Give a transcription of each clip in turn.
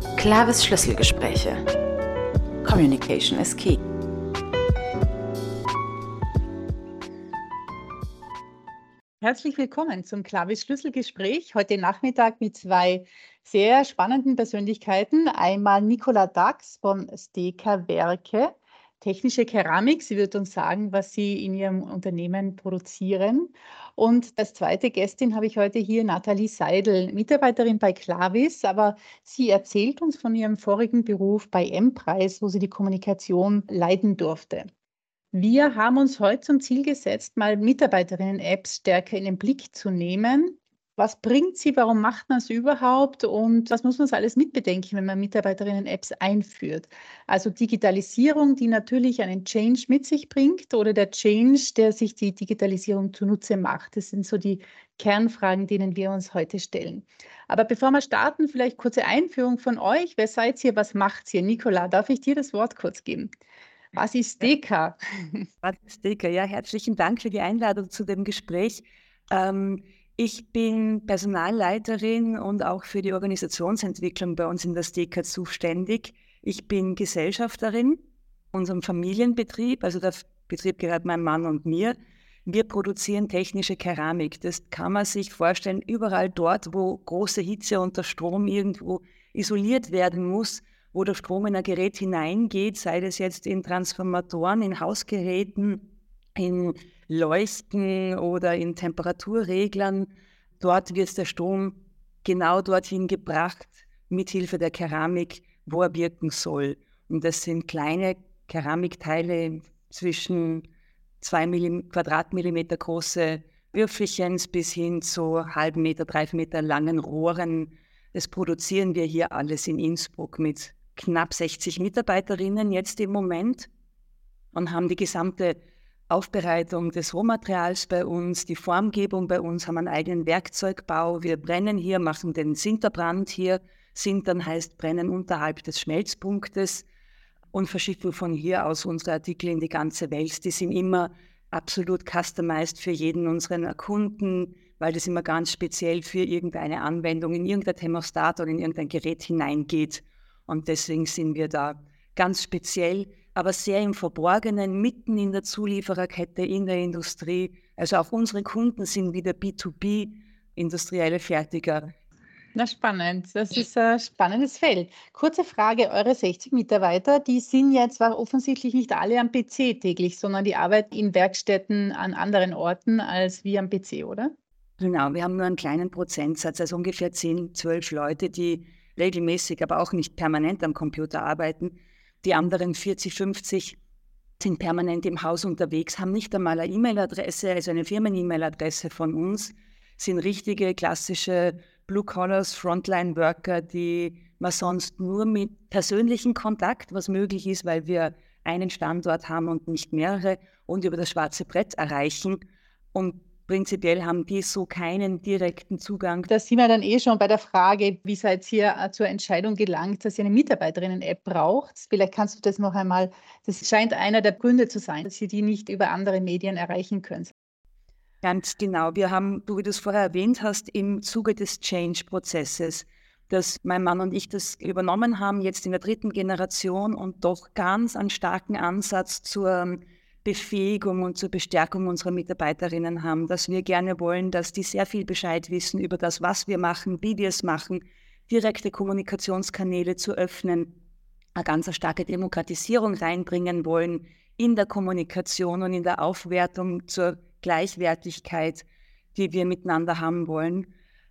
Clavis Schlüsselgespräche. Communication is key. Herzlich willkommen zum Clavis Schlüsselgespräch. Heute Nachmittag mit zwei sehr spannenden Persönlichkeiten. Einmal Nicola Dax von Steka Werke, technische Keramik. Sie wird uns sagen, was Sie in Ihrem Unternehmen produzieren. Und als zweite Gästin habe ich heute hier Nathalie Seidel, Mitarbeiterin bei Clavis, aber sie erzählt uns von ihrem vorigen Beruf bei M-Preis, wo sie die Kommunikation leiten durfte. Wir haben uns heute zum Ziel gesetzt, mal Mitarbeiterinnen-Apps stärker in den Blick zu nehmen was bringt sie? Warum macht man es überhaupt? Und was muss man alles mitbedenken, wenn man Mitarbeiterinnen-Apps einführt? Also Digitalisierung, die natürlich einen Change mit sich bringt oder der Change, der sich die Digitalisierung zunutze macht. Das sind so die Kernfragen, denen wir uns heute stellen. Aber bevor wir starten, vielleicht kurze Einführung von euch. Wer seid ihr? Was macht ihr? Nicola, darf ich dir das Wort kurz geben? Was ist DECA? Was ist DECA? Ja, herzlichen Dank für die Einladung zu dem Gespräch. Ähm, ich bin Personalleiterin und auch für die Organisationsentwicklung bei uns in der STEKA zuständig. Ich bin Gesellschafterin unserem Familienbetrieb, also der Betrieb gehört meinem Mann und mir. Wir produzieren technische Keramik. Das kann man sich vorstellen, überall dort, wo große Hitze unter Strom irgendwo isoliert werden muss, wo der Strom in ein Gerät hineingeht, sei das jetzt in Transformatoren, in Hausgeräten, in Leuchten oder in Temperaturreglern. Dort wird der Strom genau dorthin gebracht, mithilfe der Keramik, wo er wirken soll. Und das sind kleine Keramikteile zwischen zwei Quadratmillimeter große Würfelchen bis hin zu halben Meter, drei Meter langen Rohren. Das produzieren wir hier alles in Innsbruck mit knapp 60 Mitarbeiterinnen jetzt im Moment und haben die gesamte Aufbereitung des Rohmaterials bei uns, die Formgebung bei uns, haben einen eigenen Werkzeugbau. Wir brennen hier, machen den Sinterbrand hier. Sintern heißt brennen unterhalb des Schmelzpunktes und verschicken von hier aus unsere Artikel in die ganze Welt. Die sind immer absolut customized für jeden unseren Kunden, weil das immer ganz speziell für irgendeine Anwendung in irgendein Thermostat oder in irgendein Gerät hineingeht. Und deswegen sind wir da ganz speziell aber sehr im Verborgenen, mitten in der Zuliefererkette, in der Industrie. Also auch unsere Kunden sind wieder B2B, industrielle Fertiger. Na spannend, das ist ein spannendes Feld. Kurze Frage, eure 60 Mitarbeiter, die sind jetzt zwar offensichtlich nicht alle am PC täglich, sondern die arbeiten in Werkstätten an anderen Orten als wie am PC, oder? Genau, wir haben nur einen kleinen Prozentsatz, also ungefähr 10, 12 Leute, die regelmäßig, aber auch nicht permanent am Computer arbeiten. Die anderen 40, 50 sind permanent im Haus unterwegs, haben nicht einmal eine E-Mail-Adresse, also eine Firmen-E-Mail-Adresse von uns, sind richtige klassische Blue-Collars, Frontline-Worker, die man sonst nur mit persönlichem Kontakt, was möglich ist, weil wir einen Standort haben und nicht mehrere, und über das schwarze Brett erreichen. Und Prinzipiell haben die so keinen direkten Zugang. Da sind wir dann eh schon bei der Frage, wie seid ihr äh, zur Entscheidung gelangt, dass ihr eine Mitarbeiterinnen-App braucht. Vielleicht kannst du das noch einmal, das scheint einer der Gründe zu sein, dass ihr die nicht über andere Medien erreichen könnt. Ganz genau. Wir haben, du wie du es vorher erwähnt hast, im Zuge des Change-Prozesses, dass mein Mann und ich das übernommen haben, jetzt in der dritten Generation und doch ganz einen starken Ansatz zur Befähigung und zur Bestärkung unserer Mitarbeiterinnen haben, dass wir gerne wollen, dass die sehr viel Bescheid wissen über das, was wir machen, wie wir es machen, direkte Kommunikationskanäle zu öffnen, eine ganz starke Demokratisierung reinbringen wollen in der Kommunikation und in der Aufwertung zur Gleichwertigkeit, die wir miteinander haben wollen,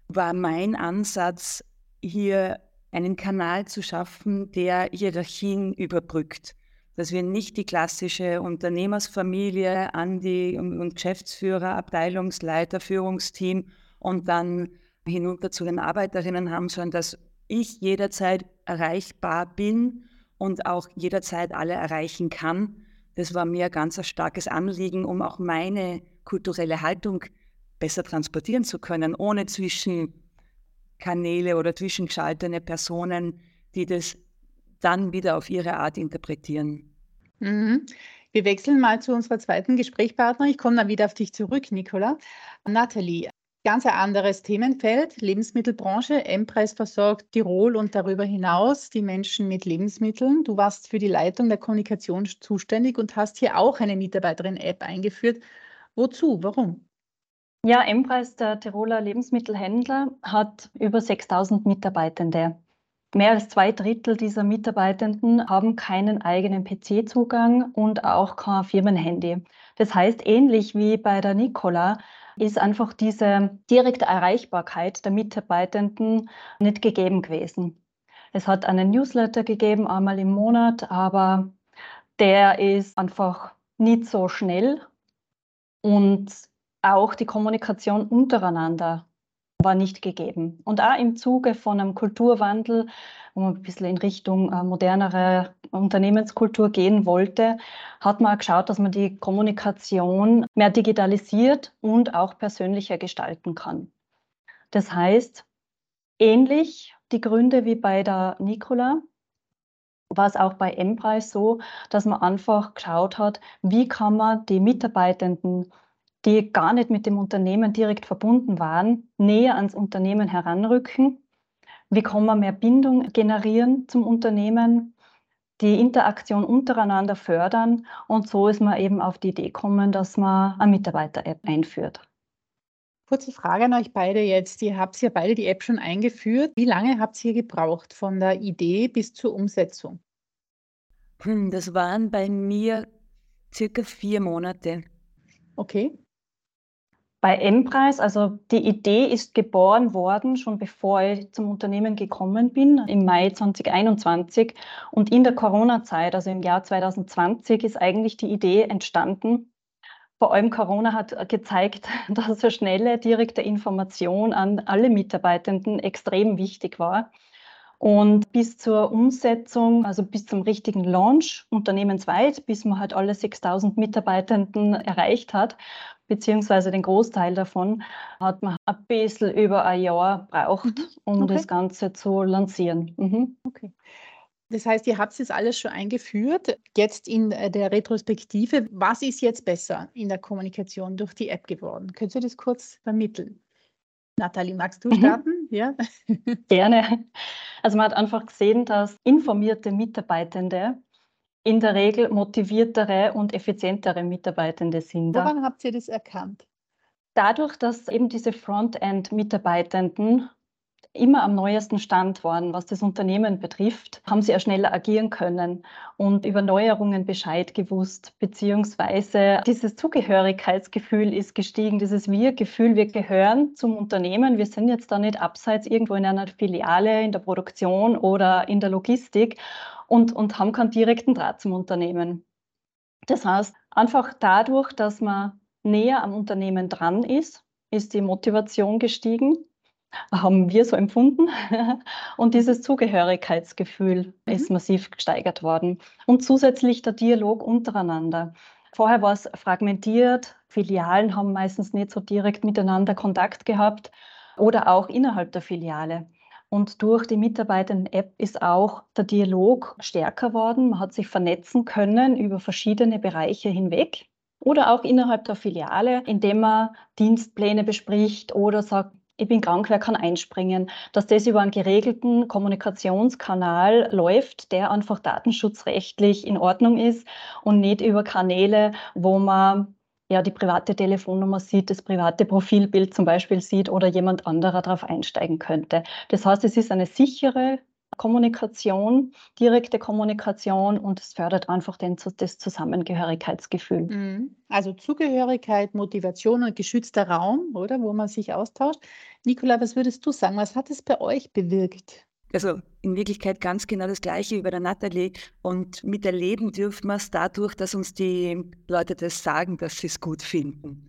war mein Ansatz, hier einen Kanal zu schaffen, der Hierarchien überbrückt dass wir nicht die klassische Unternehmersfamilie an die und Geschäftsführer, Abteilungsleiter, Führungsteam und dann hinunter zu den Arbeiterinnen haben, sondern dass ich jederzeit erreichbar bin und auch jederzeit alle erreichen kann. Das war mir ganz ein starkes Anliegen, um auch meine kulturelle Haltung besser transportieren zu können, ohne Zwischenkanäle oder zwischengeschaltene Personen, die das dann wieder auf ihre Art interpretieren. Mhm. Wir wechseln mal zu unserer zweiten Gesprächspartnerin. Ich komme dann wieder auf dich zurück, Nicola. Nathalie, Ganz ein anderes Themenfeld, Lebensmittelbranche. M-Preis versorgt Tirol und darüber hinaus die Menschen mit Lebensmitteln. Du warst für die Leitung der Kommunikation zuständig und hast hier auch eine Mitarbeiterin-App eingeführt. Wozu? Warum? Ja, M-Preis, der Tiroler Lebensmittelhändler, hat über 6000 Mitarbeitende. Mehr als zwei Drittel dieser Mitarbeitenden haben keinen eigenen PC-Zugang und auch kein Firmenhandy. Das heißt, ähnlich wie bei der Nicola ist einfach diese direkte Erreichbarkeit der Mitarbeitenden nicht gegeben gewesen. Es hat einen Newsletter gegeben, einmal im Monat, aber der ist einfach nicht so schnell und auch die Kommunikation untereinander war nicht gegeben. Und auch im Zuge von einem Kulturwandel, wo man ein bisschen in Richtung äh, modernere Unternehmenskultur gehen wollte, hat man geschaut, dass man die Kommunikation mehr digitalisiert und auch persönlicher gestalten kann. Das heißt, ähnlich die Gründe wie bei der Nicola, war es auch bei M-Preis so, dass man einfach geschaut hat, wie kann man die Mitarbeitenden die gar nicht mit dem Unternehmen direkt verbunden waren, näher ans Unternehmen heranrücken? Wie kann man mehr Bindung generieren zum Unternehmen? Die Interaktion untereinander fördern und so ist man eben auf die Idee gekommen, dass man eine Mitarbeiter-App einführt. Kurze Frage an euch beide jetzt. Ihr habt ja beide die App schon eingeführt. Wie lange habt ihr gebraucht von der Idee bis zur Umsetzung? Hm, das waren bei mir circa vier Monate. Okay bei M-Preis, also die Idee ist geboren worden, schon bevor ich zum Unternehmen gekommen bin, im Mai 2021. Und in der Corona-Zeit, also im Jahr 2020, ist eigentlich die Idee entstanden. Vor allem Corona hat gezeigt, dass eine schnelle, direkte Information an alle Mitarbeitenden extrem wichtig war. Und bis zur Umsetzung, also bis zum richtigen Launch unternehmensweit, bis man halt alle 6000 Mitarbeitenden erreicht hat, beziehungsweise den Großteil davon, hat man ein bisschen über ein Jahr braucht, mhm. um okay. das Ganze zu lancieren. Mhm. Okay. Das heißt, ihr habt es alles schon eingeführt. Jetzt in der Retrospektive, was ist jetzt besser in der Kommunikation durch die App geworden? Könnt ihr das kurz vermitteln? Nathalie, magst du mhm. starten? Mhm. Ja. Gerne. Also man hat einfach gesehen, dass informierte Mitarbeitende in der Regel motiviertere und effizientere Mitarbeitende sind. Woran habt ihr das erkannt? Dadurch, dass eben diese Frontend-Mitarbeitenden immer am neuesten Stand waren, was das Unternehmen betrifft, haben sie ja schneller agieren können und über Neuerungen Bescheid gewusst, beziehungsweise dieses Zugehörigkeitsgefühl ist gestiegen, dieses Wir-Gefühl, wir gehören zum Unternehmen, wir sind jetzt da nicht abseits irgendwo in einer Filiale, in der Produktion oder in der Logistik und, und haben keinen direkten Draht zum Unternehmen. Das heißt, einfach dadurch, dass man näher am Unternehmen dran ist, ist die Motivation gestiegen haben wir so empfunden. Und dieses Zugehörigkeitsgefühl mhm. ist massiv gesteigert worden. Und zusätzlich der Dialog untereinander. Vorher war es fragmentiert, Filialen haben meistens nicht so direkt miteinander Kontakt gehabt oder auch innerhalb der Filiale. Und durch die Mitarbeitenden-App ist auch der Dialog stärker worden. Man hat sich vernetzen können über verschiedene Bereiche hinweg oder auch innerhalb der Filiale, indem man Dienstpläne bespricht oder sagt, ich bin krank, wer kann einspringen, dass das über einen geregelten Kommunikationskanal läuft, der einfach datenschutzrechtlich in Ordnung ist und nicht über Kanäle, wo man ja die private Telefonnummer sieht, das private Profilbild zum Beispiel sieht oder jemand anderer darauf einsteigen könnte. Das heißt, es ist eine sichere Kommunikation, direkte Kommunikation und es fördert einfach den, das Zusammengehörigkeitsgefühl. Mhm. Also Zugehörigkeit, Motivation und geschützter Raum, oder, wo man sich austauscht. Nicola, was würdest du sagen? Was hat es bei euch bewirkt? Also in Wirklichkeit ganz genau das Gleiche wie bei der Nathalie. Und miterleben dürfen wir es dadurch, dass uns die Leute das sagen, dass sie es gut finden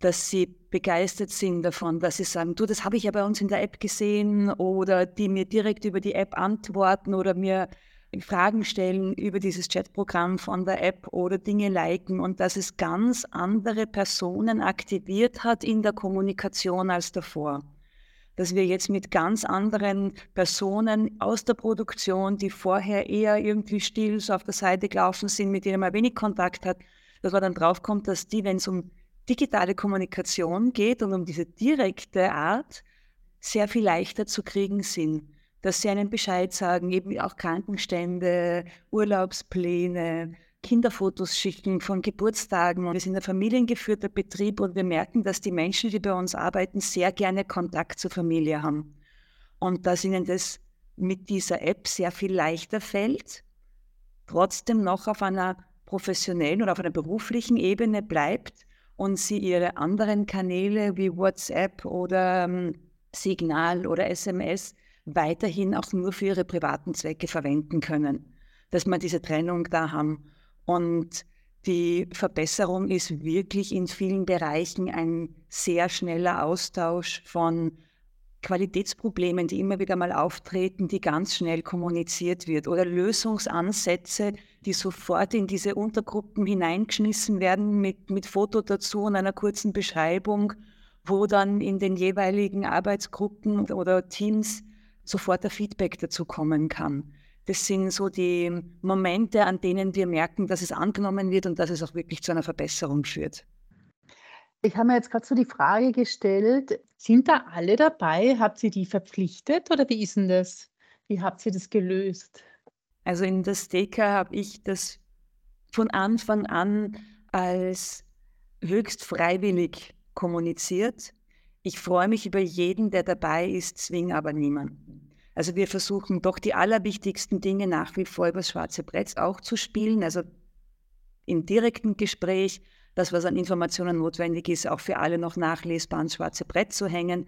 dass sie begeistert sind davon, dass sie sagen, du, das habe ich ja bei uns in der App gesehen oder die mir direkt über die App antworten oder mir Fragen stellen über dieses Chatprogramm von der App oder Dinge liken und dass es ganz andere Personen aktiviert hat in der Kommunikation als davor. Dass wir jetzt mit ganz anderen Personen aus der Produktion, die vorher eher irgendwie still so auf der Seite gelaufen sind, mit denen man wenig Kontakt hat, dass man dann draufkommt, dass die, wenn es um digitale Kommunikation geht und um diese direkte Art sehr viel leichter zu kriegen sind. Dass sie einen Bescheid sagen, eben auch Krankenstände, Urlaubspläne, Kinderfotos schicken von Geburtstagen. Wir sind ein familiengeführter Betrieb und wir merken, dass die Menschen, die bei uns arbeiten, sehr gerne Kontakt zur Familie haben. Und dass ihnen das mit dieser App sehr viel leichter fällt, trotzdem noch auf einer professionellen oder auf einer beruflichen Ebene bleibt und sie ihre anderen Kanäle wie WhatsApp oder ähm, Signal oder SMS weiterhin auch nur für ihre privaten Zwecke verwenden können. Dass wir diese Trennung da haben. Und die Verbesserung ist wirklich in vielen Bereichen ein sehr schneller Austausch von Qualitätsproblemen, die immer wieder mal auftreten, die ganz schnell kommuniziert wird oder Lösungsansätze, die sofort in diese Untergruppen hineingeschmissen werden mit, mit Foto dazu und einer kurzen Beschreibung, wo dann in den jeweiligen Arbeitsgruppen oder Teams sofort ein Feedback dazu kommen kann. Das sind so die Momente, an denen wir merken, dass es angenommen wird und dass es auch wirklich zu einer Verbesserung führt. Ich habe mir jetzt gerade so die Frage gestellt, sind da alle dabei? Habt ihr die verpflichtet oder wie ist denn das? Wie habt ihr das gelöst? Also in der Staker habe ich das von Anfang an als höchst freiwillig kommuniziert. Ich freue mich über jeden, der dabei ist, zwinge aber niemanden. Also wir versuchen doch die allerwichtigsten Dinge nach wie vor über das schwarze Brett auch zu spielen, also im direkten Gespräch, das, was an Informationen notwendig ist, auch für alle noch nachlesbar ans schwarze Brett zu hängen.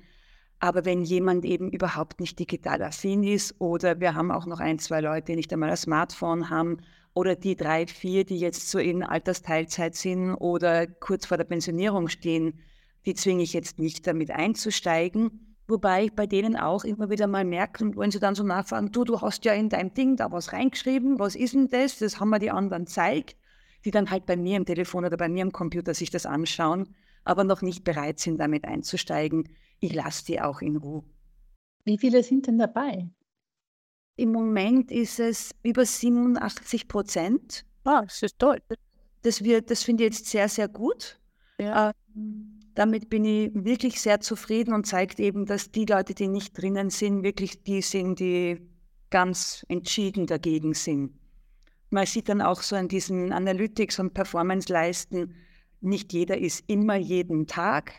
Aber wenn jemand eben überhaupt nicht digital affin ist oder wir haben auch noch ein, zwei Leute, die nicht einmal ein Smartphone haben oder die drei, vier, die jetzt so in Altersteilzeit sind oder kurz vor der Pensionierung stehen, die zwinge ich jetzt nicht damit einzusteigen. Wobei ich bei denen auch immer wieder mal merke, wenn sie dann so nachfragen, du, du hast ja in dein Ding da was reingeschrieben, was ist denn das? Das haben wir die anderen gezeigt die dann halt bei mir im Telefon oder bei mir am Computer sich das anschauen, aber noch nicht bereit sind, damit einzusteigen. Ich lasse die auch in Ruhe. Wie viele sind denn dabei? Im Moment ist es über 87 Prozent. Ah, das ist toll. Das, das finde ich jetzt sehr, sehr gut. Ja. Ähm, damit bin ich wirklich sehr zufrieden und zeigt eben, dass die Leute, die nicht drinnen sind, wirklich die sind, die ganz entschieden dagegen sind man sieht dann auch so an diesen Analytics- und Performance-Leisten, nicht jeder ist immer jeden Tag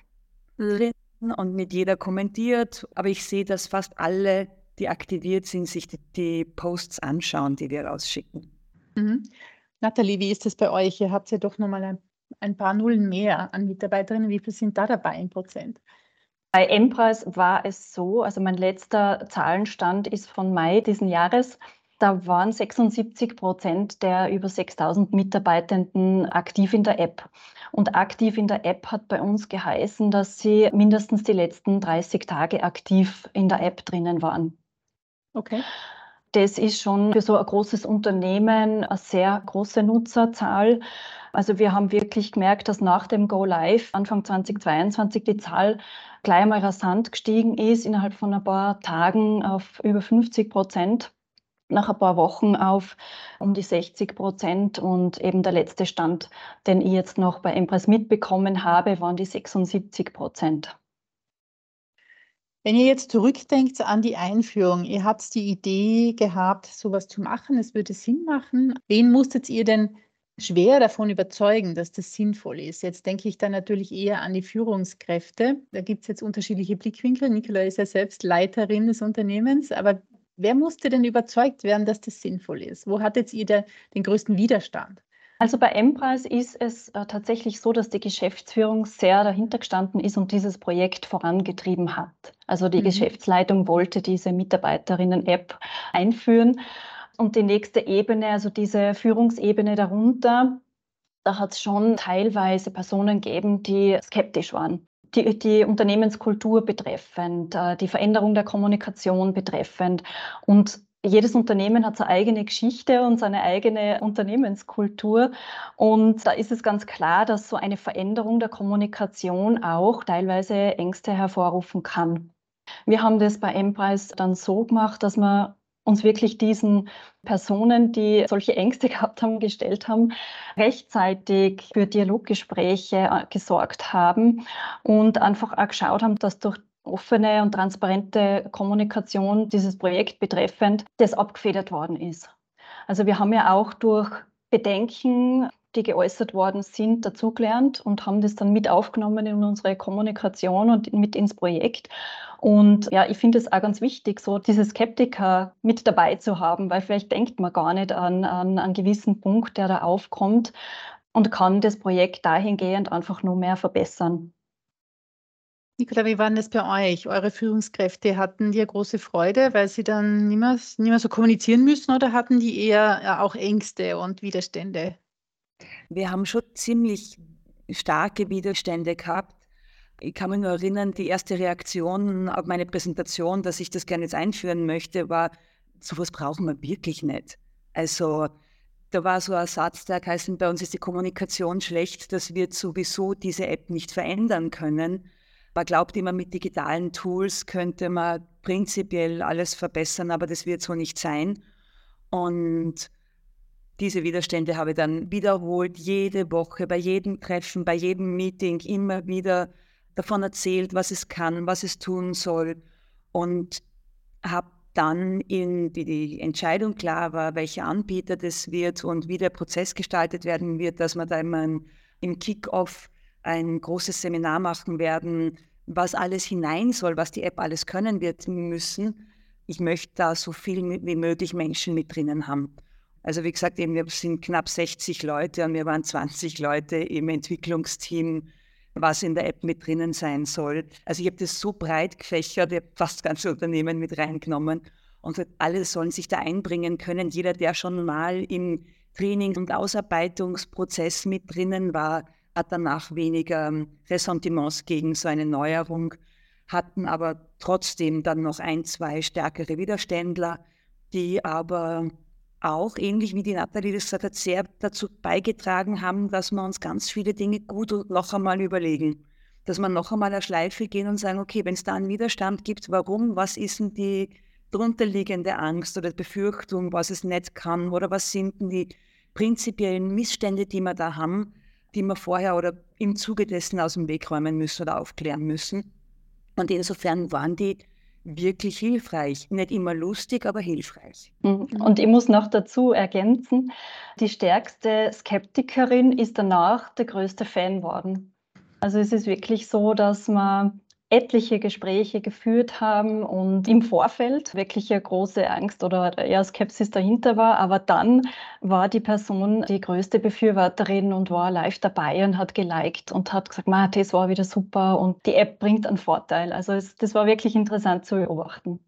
drin und mit jeder kommentiert, aber ich sehe, dass fast alle, die aktiviert sind, sich die, die Posts anschauen, die wir rausschicken. Mhm. Nathalie, wie ist das bei euch? Ihr habt ja doch nochmal ein, ein paar Nullen mehr an Mitarbeiterinnen. Wie viel sind da dabei in Prozent? Bei Emprise war es so, also mein letzter Zahlenstand ist von Mai diesen Jahres. Da waren 76 Prozent der über 6000 Mitarbeitenden aktiv in der App. Und aktiv in der App hat bei uns geheißen, dass sie mindestens die letzten 30 Tage aktiv in der App drinnen waren. Okay. Das ist schon für so ein großes Unternehmen eine sehr große Nutzerzahl. Also wir haben wirklich gemerkt, dass nach dem Go Live Anfang 2022 die Zahl gleich mal rasant gestiegen ist, innerhalb von ein paar Tagen auf über 50 Prozent nach ein paar Wochen auf um die 60 Prozent. Und eben der letzte Stand, den ich jetzt noch bei Empress mitbekommen habe, waren die 76 Prozent. Wenn ihr jetzt zurückdenkt an die Einführung, ihr habt die Idee gehabt, sowas zu machen, es würde Sinn machen. Wen musstet ihr denn schwer davon überzeugen, dass das sinnvoll ist? Jetzt denke ich dann natürlich eher an die Führungskräfte. Da gibt es jetzt unterschiedliche Blickwinkel. Nicola ist ja selbst Leiterin des Unternehmens, aber Wer musste denn überzeugt werden, dass das sinnvoll ist? Wo hattet ihr der, den größten Widerstand? Also bei Emprise ist es äh, tatsächlich so, dass die Geschäftsführung sehr dahinter gestanden ist und dieses Projekt vorangetrieben hat. Also die mhm. Geschäftsleitung wollte diese Mitarbeiterinnen-App einführen. Und die nächste Ebene, also diese Führungsebene darunter, da hat es schon teilweise Personen gegeben, die skeptisch waren die, die Unternehmenskultur betreffend, äh, die Veränderung der Kommunikation betreffend. Und jedes Unternehmen hat seine eigene Geschichte und seine eigene Unternehmenskultur. Und da ist es ganz klar, dass so eine Veränderung der Kommunikation auch teilweise Ängste hervorrufen kann. Wir haben das bei Emprise dann so gemacht, dass wir uns wirklich diesen Personen, die solche Ängste gehabt haben, gestellt haben, rechtzeitig für Dialoggespräche äh, gesorgt haben und einfach auch geschaut haben, dass durch offene und transparente Kommunikation dieses Projekt betreffend das abgefedert worden ist. Also wir haben ja auch durch Bedenken, die geäußert worden sind, dazugelernt und haben das dann mit aufgenommen in unsere Kommunikation und mit ins Projekt. Und ja, ich finde es auch ganz wichtig, so diese Skeptiker mit dabei zu haben, weil vielleicht denkt man gar nicht an, an einen gewissen Punkt, der da aufkommt und kann das Projekt dahingehend einfach nur mehr verbessern. Nicola, wie war das bei euch? Eure Führungskräfte hatten die große Freude, weil sie dann nicht mehr, nicht mehr so kommunizieren müssen oder hatten die eher auch Ängste und Widerstände? Wir haben schon ziemlich starke Widerstände gehabt. Ich kann mich nur erinnern, die erste Reaktion auf meine Präsentation, dass ich das gerne jetzt einführen möchte, war, sowas brauchen wir wirklich nicht. Also da war so ein Satz, der heißt, bei uns ist die Kommunikation schlecht, dass wir sowieso diese App nicht verändern können. Man glaubt immer, mit digitalen Tools könnte man prinzipiell alles verbessern, aber das wird so nicht sein. Und diese Widerstände habe ich dann wiederholt, jede Woche, bei jedem Treffen, bei jedem Meeting immer wieder davon erzählt, was es kann, was es tun soll. Und habe dann, in die, die Entscheidung klar war, welcher Anbieter das wird und wie der Prozess gestaltet werden wird, dass wir da immer im Kick-off ein großes Seminar machen werden, was alles hinein soll, was die App alles können wird müssen. Ich möchte da so viel wie möglich Menschen mit drinnen haben. Also wie gesagt, eben, wir sind knapp 60 Leute und wir waren 20 Leute im Entwicklungsteam, was in der App mit drinnen sein soll. Also ich habe das so breit gefächert, ich habe fast ganze Unternehmen mit reingenommen und alle sollen sich da einbringen können. Jeder, der schon mal im Training- und Ausarbeitungsprozess mit drinnen war, hat danach weniger ähm, Ressentiments gegen so eine Neuerung, hatten aber trotzdem dann noch ein, zwei stärkere Widerständler, die aber auch, ähnlich wie die Nathalie das gesagt hat, sehr dazu beigetragen haben, dass wir uns ganz viele Dinge gut und noch einmal überlegen. Dass wir noch einmal eine Schleife gehen und sagen, okay, wenn es da einen Widerstand gibt, warum, was ist denn die drunterliegende Angst oder Befürchtung, was es nicht kann oder was sind denn die prinzipiellen Missstände, die wir da haben, die wir vorher oder im Zuge dessen aus dem Weg räumen müssen oder aufklären müssen. Und insofern waren die wirklich hilfreich. Nicht immer lustig, aber hilfreich. Mhm. Und ich muss noch dazu ergänzen, die stärkste Skeptikerin ist danach der größte Fan worden. Also es ist wirklich so, dass man etliche Gespräche geführt haben und im Vorfeld wirklich eine große Angst oder eher Skepsis dahinter war. Aber dann war die Person die größte Befürworterin und war live dabei und hat geliked und hat gesagt, das war wieder super und die App bringt einen Vorteil. Also es, das war wirklich interessant zu beobachten.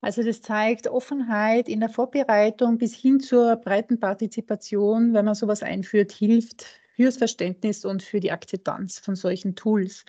Also das zeigt Offenheit in der Vorbereitung bis hin zur breiten Partizipation, wenn man sowas einführt, hilft fürs Verständnis und für die Akzeptanz von solchen Tools.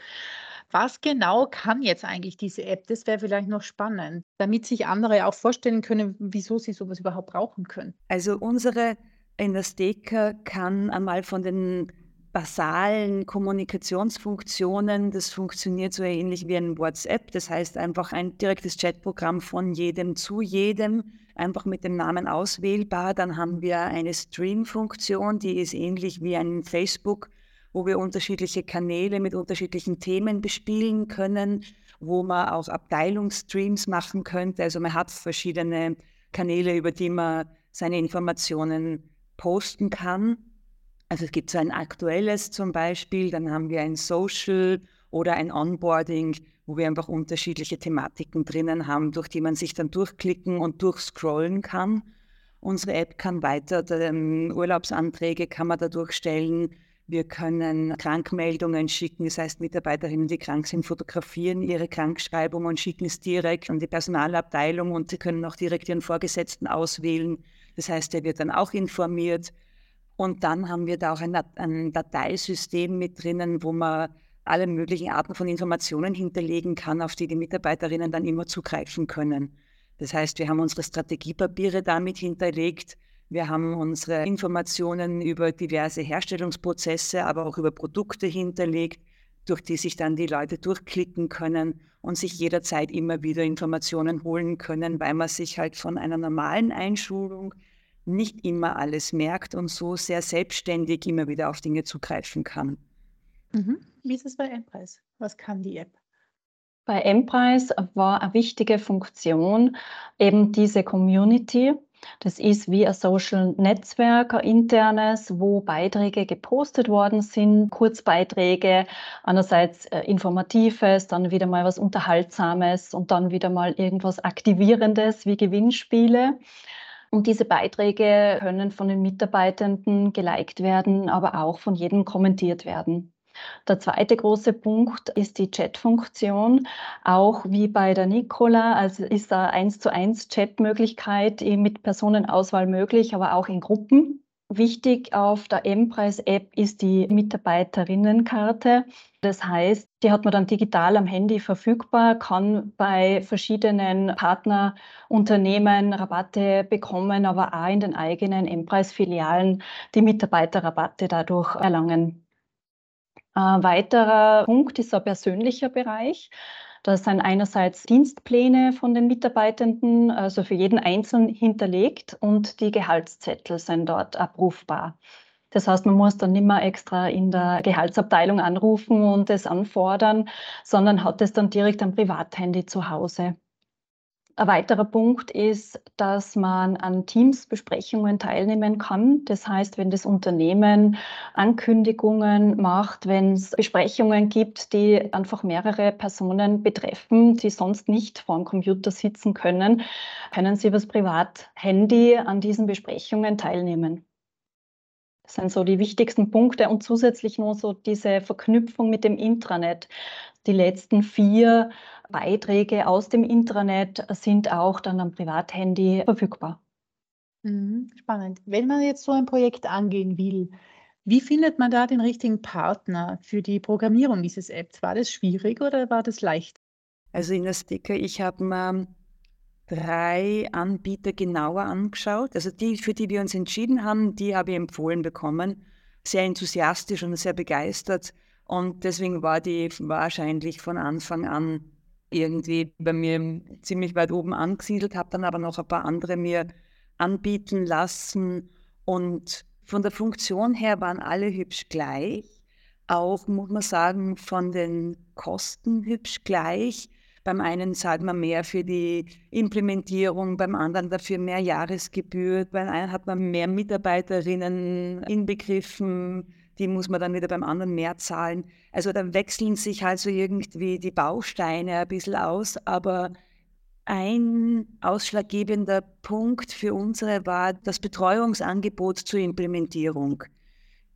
Was genau kann jetzt eigentlich diese App? Das wäre vielleicht noch spannend, damit sich andere auch vorstellen können, wieso sie sowas überhaupt brauchen können. Also unsere Industeka kann einmal von den basalen Kommunikationsfunktionen, das funktioniert so ähnlich wie ein WhatsApp, das heißt einfach ein direktes Chatprogramm von jedem zu jedem, einfach mit dem Namen auswählbar. Dann haben wir eine Stream-Funktion, die ist ähnlich wie ein Facebook wo wir unterschiedliche Kanäle mit unterschiedlichen Themen bespielen können, wo man auch Abteilungsstreams machen könnte. Also man hat verschiedene Kanäle, über die man seine Informationen posten kann. Also es gibt so ein aktuelles zum Beispiel, dann haben wir ein Social oder ein Onboarding, wo wir einfach unterschiedliche Thematiken drinnen haben, durch die man sich dann durchklicken und durchscrollen kann. Unsere App kann weiter, Urlaubsanträge kann man dadurch stellen, wir können Krankmeldungen schicken, das heißt Mitarbeiterinnen, die krank sind, fotografieren ihre Krankschreibung und schicken es direkt an die Personalabteilung und sie können auch direkt ihren Vorgesetzten auswählen. Das heißt, er wird dann auch informiert. Und dann haben wir da auch ein, ein Dateisystem mit drinnen, wo man alle möglichen Arten von Informationen hinterlegen kann, auf die die Mitarbeiterinnen dann immer zugreifen können. Das heißt, wir haben unsere Strategiepapiere damit hinterlegt, wir haben unsere Informationen über diverse Herstellungsprozesse, aber auch über Produkte hinterlegt. durch die sich dann die Leute durchklicken können und sich jederzeit immer wieder Informationen holen können, weil man sich halt von einer normalen Einschulung nicht immer alles merkt und so sehr selbstständig immer wieder auf Dinge zugreifen kann. Mhm. Wie ist es bei Emprise? Was kann die App? Bei Emprise war eine wichtige Funktion eben diese Community. Das ist wie ein Social Netzwerk, ein internes, wo Beiträge gepostet worden sind, Kurzbeiträge, einerseits äh, Informatives, dann wieder mal was Unterhaltsames und dann wieder mal irgendwas Aktivierendes wie Gewinnspiele. Und diese Beiträge können von den Mitarbeitenden geliked werden, aber auch von jedem kommentiert werden. Der zweite große Punkt ist die Chat-Funktion. Auch wie bei der Nicola, also ist da eins zu eins Chat-Möglichkeit mit Personenauswahl möglich, aber auch in Gruppen. Wichtig auf der M-Preis-App ist die Mitarbeiterinnenkarte. Das heißt, die hat man dann digital am Handy verfügbar, kann bei verschiedenen Partnerunternehmen Rabatte bekommen, aber auch in den eigenen M-Preis-Filialen die Mitarbeiterrabatte dadurch erlangen. Ein weiterer Punkt ist ein persönlicher Bereich. Das sind einerseits Dienstpläne von den Mitarbeitenden, also für jeden Einzelnen hinterlegt und die Gehaltszettel sind dort abrufbar. Das heißt, man muss dann nicht mehr extra in der Gehaltsabteilung anrufen und es anfordern, sondern hat es dann direkt am Privathandy zu Hause. Ein weiterer Punkt ist, dass man an Teamsbesprechungen teilnehmen kann. Das heißt, wenn das Unternehmen Ankündigungen macht, wenn es Besprechungen gibt, die einfach mehrere Personen betreffen, die sonst nicht vor dem Computer sitzen können, können sie über das Privathandy an diesen Besprechungen teilnehmen. Das sind so die wichtigsten Punkte und zusätzlich nur so diese Verknüpfung mit dem Intranet. Die letzten vier Beiträge aus dem Intranet sind auch dann am Privathandy verfügbar. Mhm, spannend. Wenn man jetzt so ein Projekt angehen will, wie findet man da den richtigen Partner für die Programmierung dieses Apps? War das schwierig oder war das leicht? Also in der Sticker, ich habe mir drei Anbieter genauer angeschaut. Also die, für die wir uns entschieden haben, die habe ich empfohlen bekommen. Sehr enthusiastisch und sehr begeistert. Und deswegen war die wahrscheinlich von Anfang an irgendwie bei mir ziemlich weit oben angesiedelt, habe dann aber noch ein paar andere mir anbieten lassen. Und von der Funktion her waren alle hübsch gleich. Auch, muss man sagen, von den Kosten hübsch gleich. Beim einen zahlt man mehr für die Implementierung, beim anderen dafür mehr Jahresgebühr, beim einen hat man mehr Mitarbeiterinnen inbegriffen, die muss man dann wieder beim anderen mehr zahlen. Also da wechseln sich halt so irgendwie die Bausteine ein bisschen aus, aber ein ausschlaggebender Punkt für unsere war das Betreuungsangebot zur Implementierung.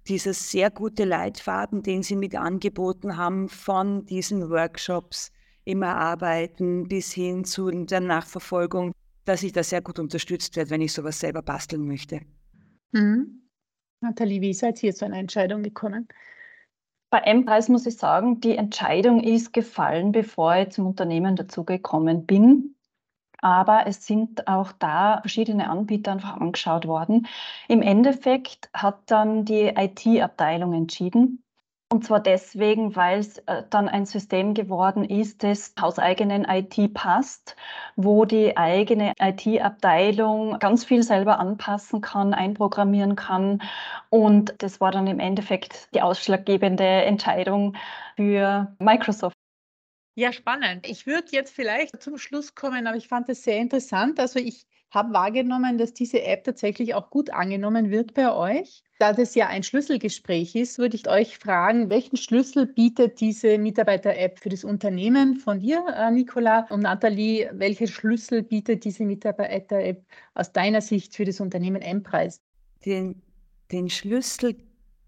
Dieses sehr gute Leitfaden, den Sie mit angeboten haben, von diesen Workshops, im Erarbeiten bis hin zu der Nachverfolgung, dass ich da sehr gut unterstützt werde, wenn ich sowas selber basteln möchte. Mhm. Nathalie, wie seid ihr zu einer Entscheidung gekommen? Bei M-Preis muss ich sagen, die Entscheidung ist gefallen, bevor ich zum Unternehmen dazugekommen bin. Aber es sind auch da verschiedene Anbieter einfach angeschaut worden. Im Endeffekt hat dann die IT-Abteilung entschieden, und zwar deswegen, weil es äh, dann ein System geworden ist, das hauseigenen IT passt, wo die eigene IT-Abteilung ganz viel selber anpassen kann, einprogrammieren kann. Und das war dann im Endeffekt die ausschlaggebende Entscheidung für Microsoft. Ja, spannend. Ich würde jetzt vielleicht zum Schluss kommen, aber ich fand es sehr interessant. Also ich habe wahrgenommen, dass diese App tatsächlich auch gut angenommen wird bei euch. Da das ja ein Schlüsselgespräch ist, würde ich euch fragen, welchen Schlüssel bietet diese Mitarbeiter-App für das Unternehmen von dir, äh, Nicola und Nathalie? Welche Schlüssel bietet diese Mitarbeiter-App aus deiner Sicht für das Unternehmen M-Preis? Den, den Schlüssel,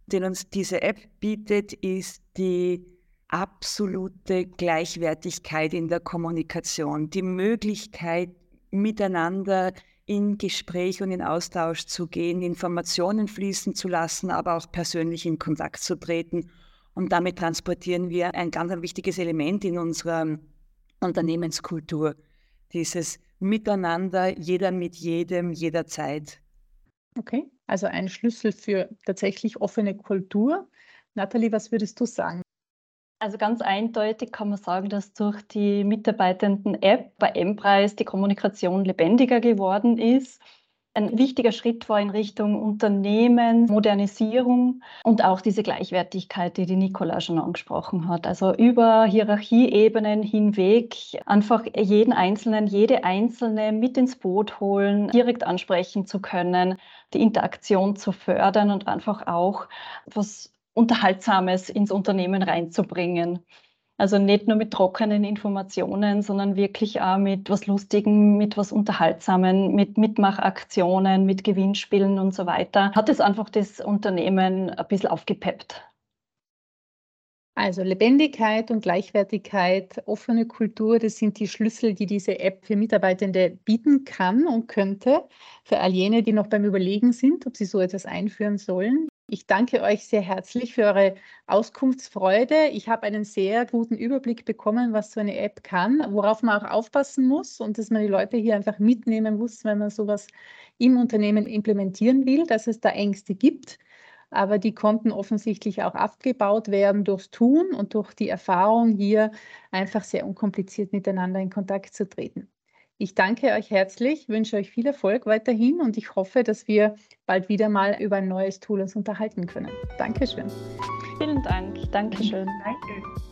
den uns diese App bietet, ist die absolute Gleichwertigkeit in der Kommunikation, die Möglichkeit, miteinander in Gespräch und in Austausch zu gehen, Informationen fließen zu lassen, aber auch persönlich in Kontakt zu treten. Und damit transportieren wir ein ganz wichtiges Element in unserer Unternehmenskultur. Dieses Miteinander, jeder mit jedem, jederzeit. Okay, also ein Schlüssel für tatsächlich offene Kultur. Nathalie, was würdest du sagen? Also ganz eindeutig kann man sagen, dass durch die Mitarbeitenden-App bei M-Preis die Kommunikation lebendiger geworden ist. Ein wichtiger Schritt war in Richtung Unternehmen, Modernisierung und auch diese Gleichwertigkeit, die die Nicola schon angesprochen hat. Also über Hierarchieebenen hinweg einfach jeden Einzelnen, jede Einzelne mit ins Boot holen, direkt ansprechen zu können, die Interaktion zu fördern und einfach auch was Unterhaltsames ins Unternehmen reinzubringen. Also nicht nur mit trockenen Informationen, sondern wirklich auch mit was Lustigem, mit was Unterhaltsamen, mit Mitmachaktionen, mit Gewinnspielen und so weiter. Hat es einfach das Unternehmen ein bisschen aufgepeppt. Also Lebendigkeit und Gleichwertigkeit, offene Kultur, das sind die Schlüssel, die diese App für Mitarbeitende bieten kann und könnte. Für all jene, die noch beim Überlegen sind, ob sie so etwas einführen sollen. Ich danke euch sehr herzlich für eure Auskunftsfreude. Ich habe einen sehr guten Überblick bekommen, was so eine App kann, worauf man auch aufpassen muss und dass man die Leute hier einfach mitnehmen muss, wenn man sowas im Unternehmen implementieren will, dass es da Ängste gibt. Aber die konnten offensichtlich auch abgebaut werden durchs Tun und durch die Erfahrung, hier einfach sehr unkompliziert miteinander in Kontakt zu treten. Ich danke euch herzlich, wünsche euch viel Erfolg weiterhin und ich hoffe, dass wir bald wieder mal über ein neues Tool uns unterhalten können. Dankeschön. Vielen Dank. Dankeschön. Danke.